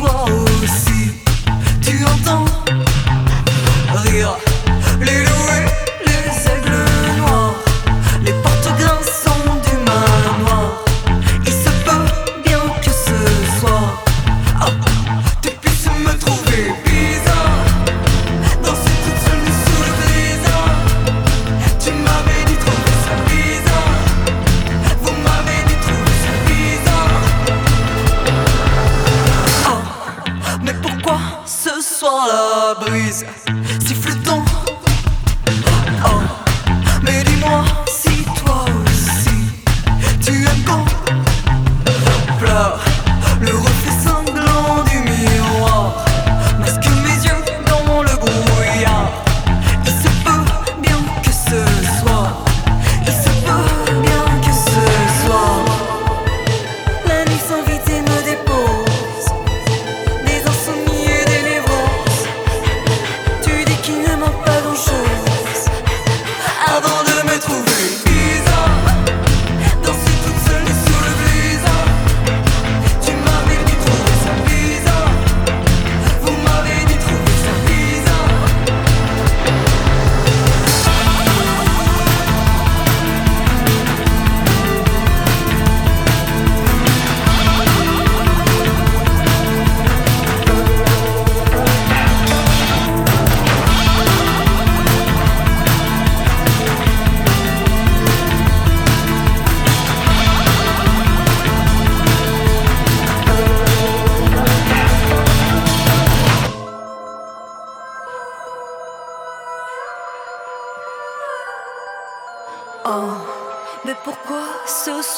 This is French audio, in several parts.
swallow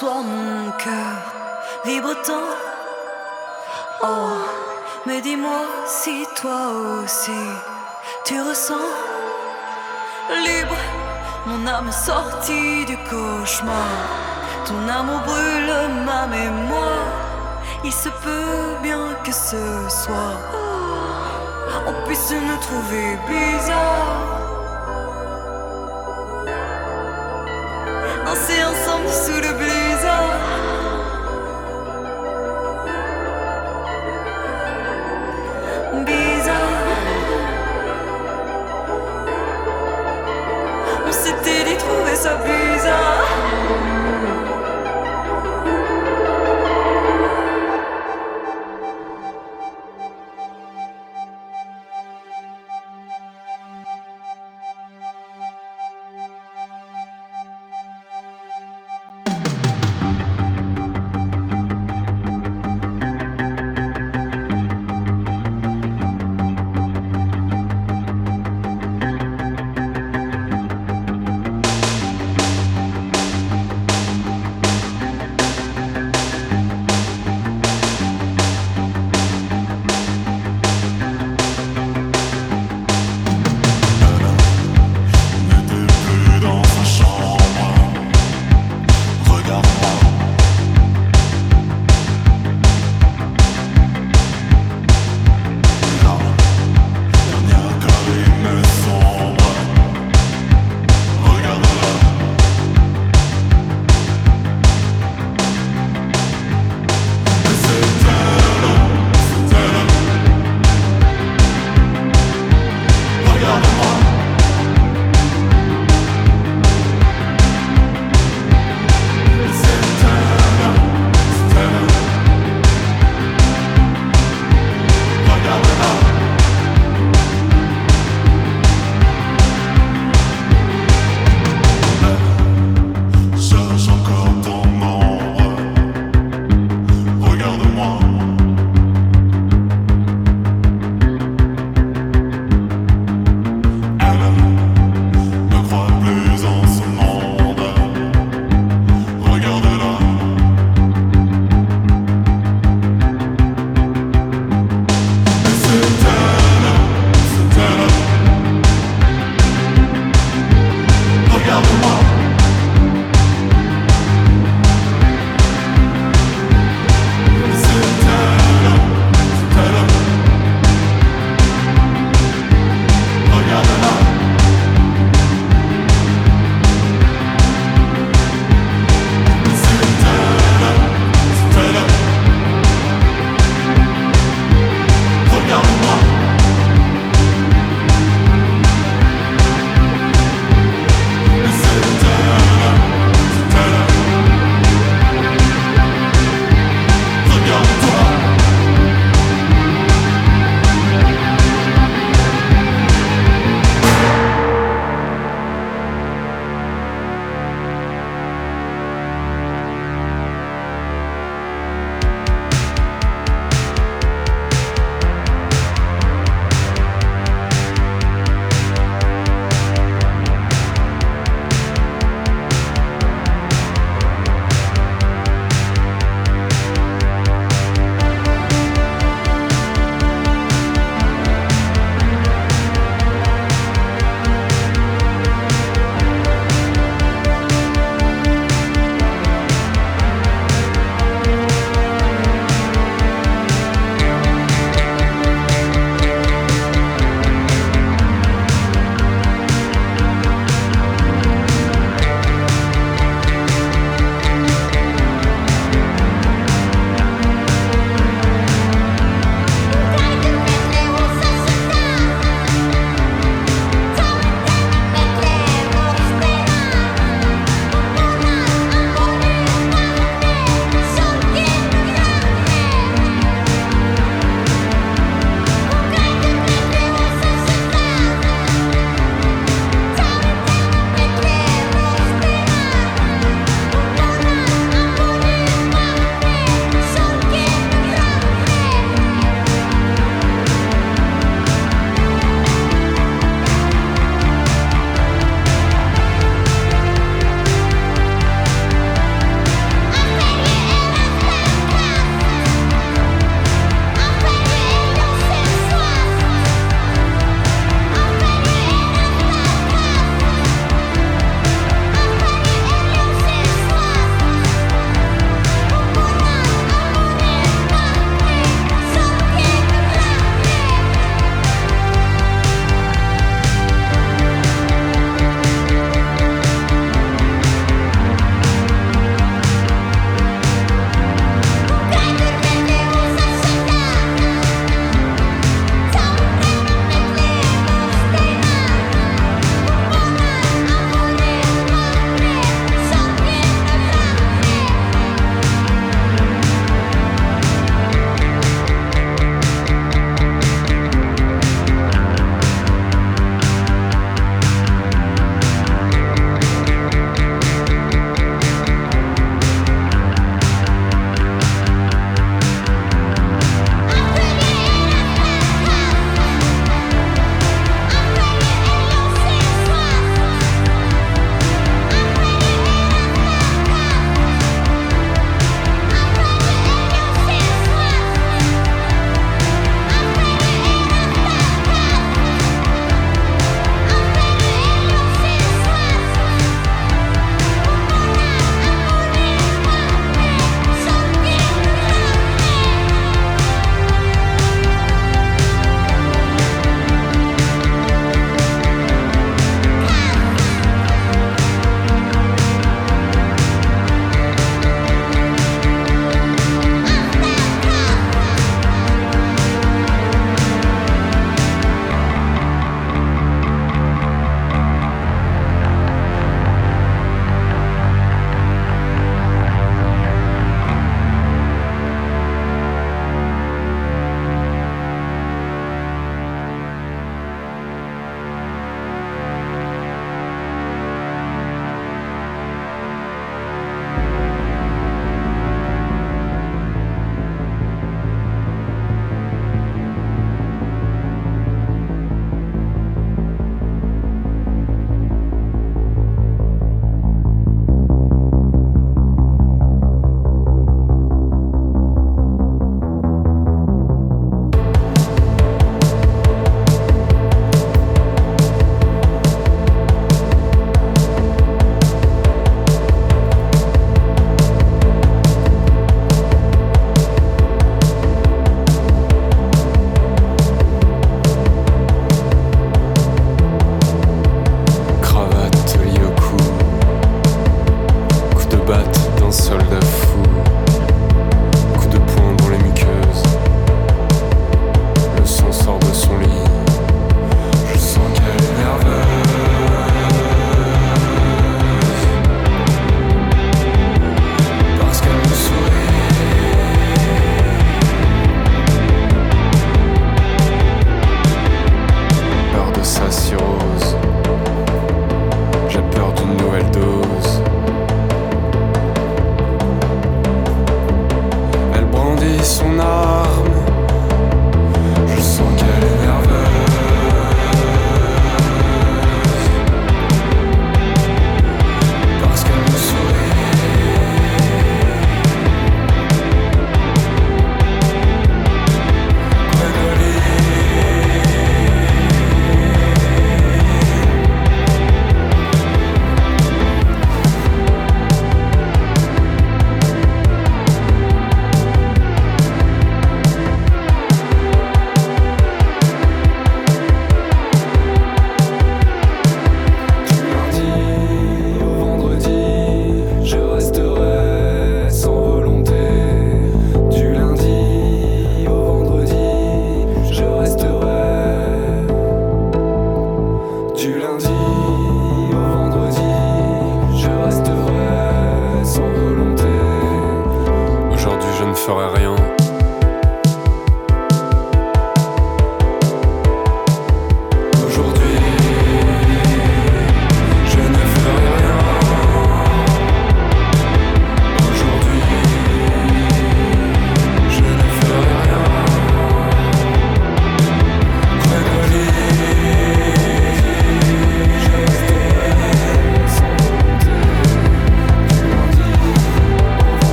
toi mon cœur vibre tant. Oh, mais dis-moi si toi aussi tu ressens libre mon âme sortie du cauchemar. Ton amour brûle ma mémoire. Il se peut bien que ce soir on puisse nous trouver bizarre. danser ensemble sous le blizzard. Bizarre. On s'était dit trouver ça bizarre.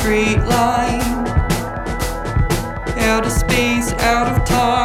straight line out of space out of time.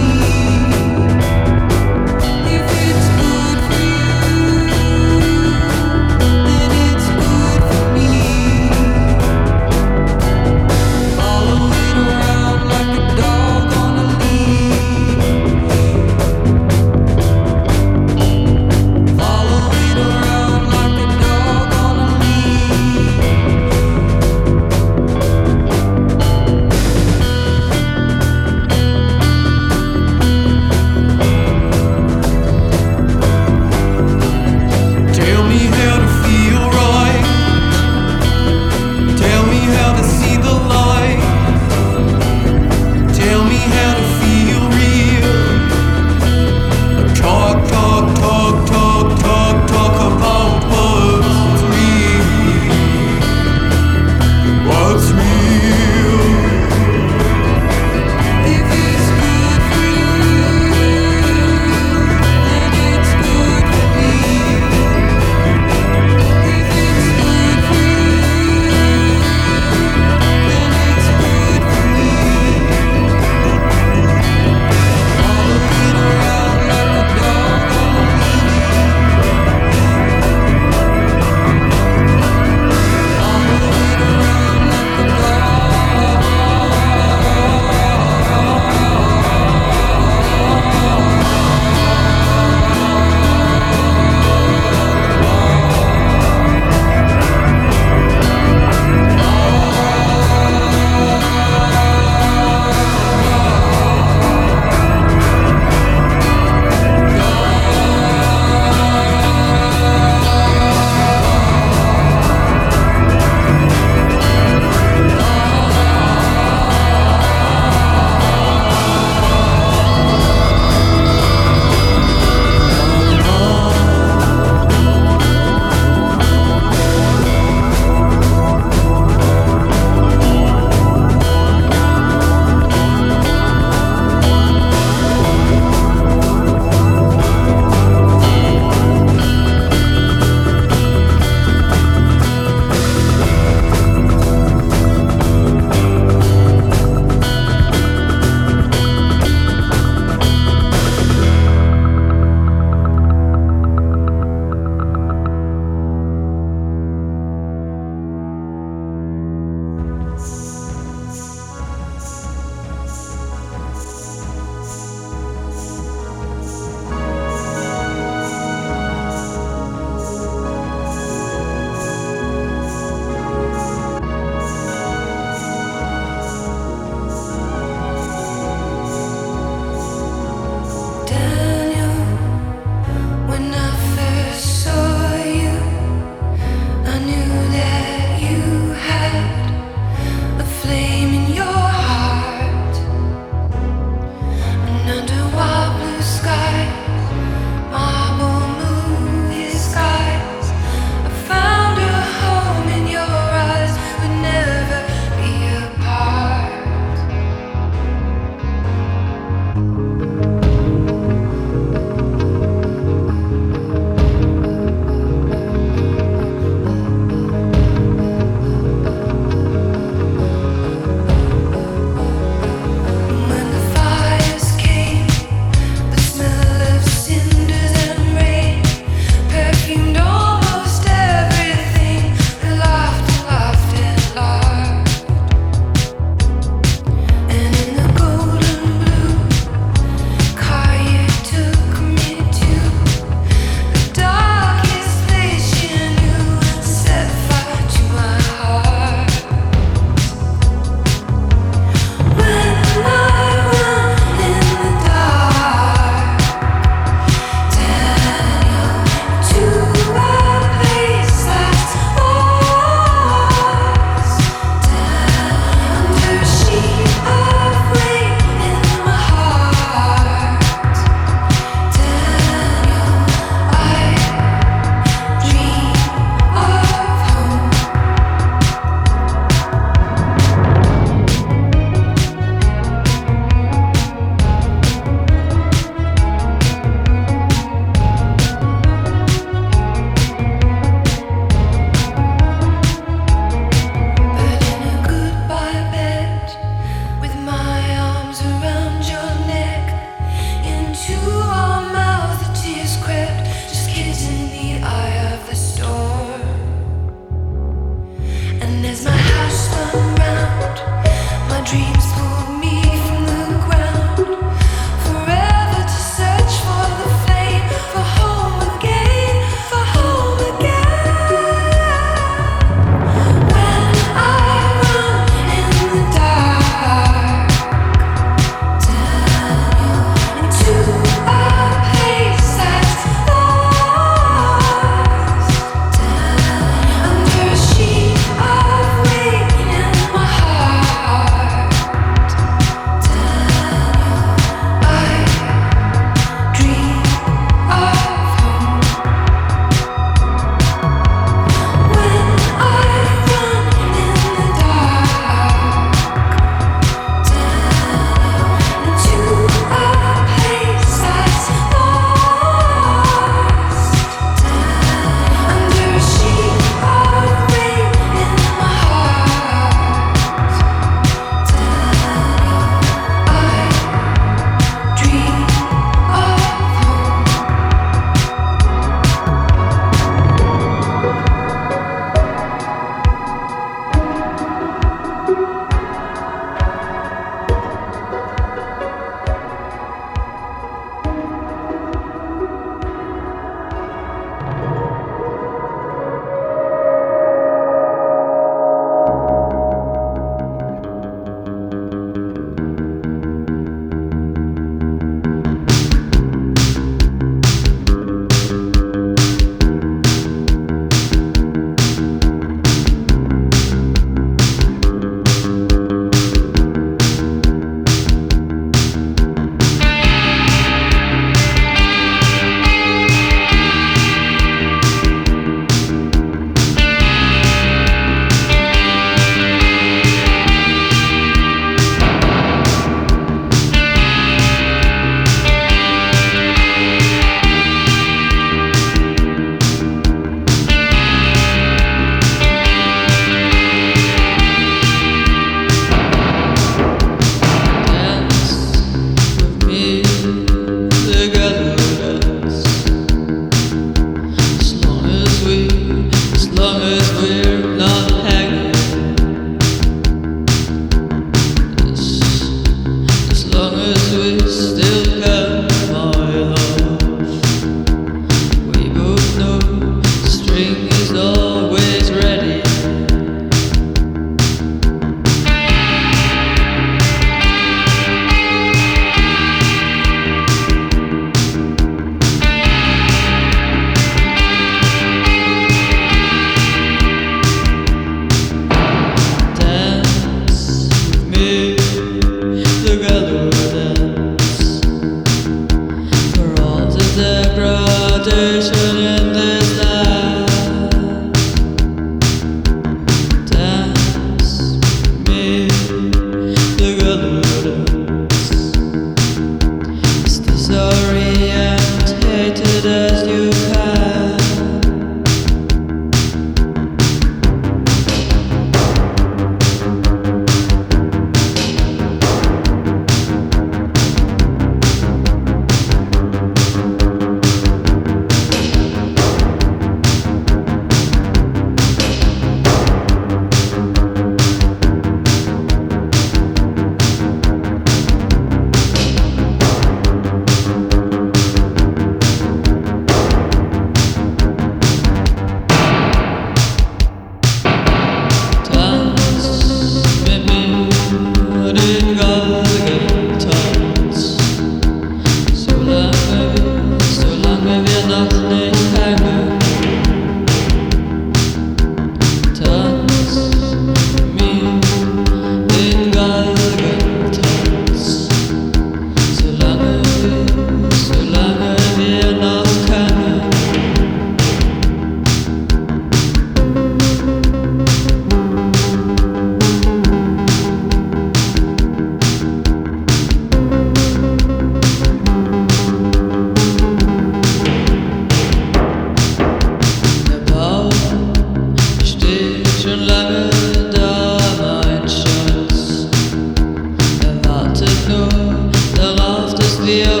feel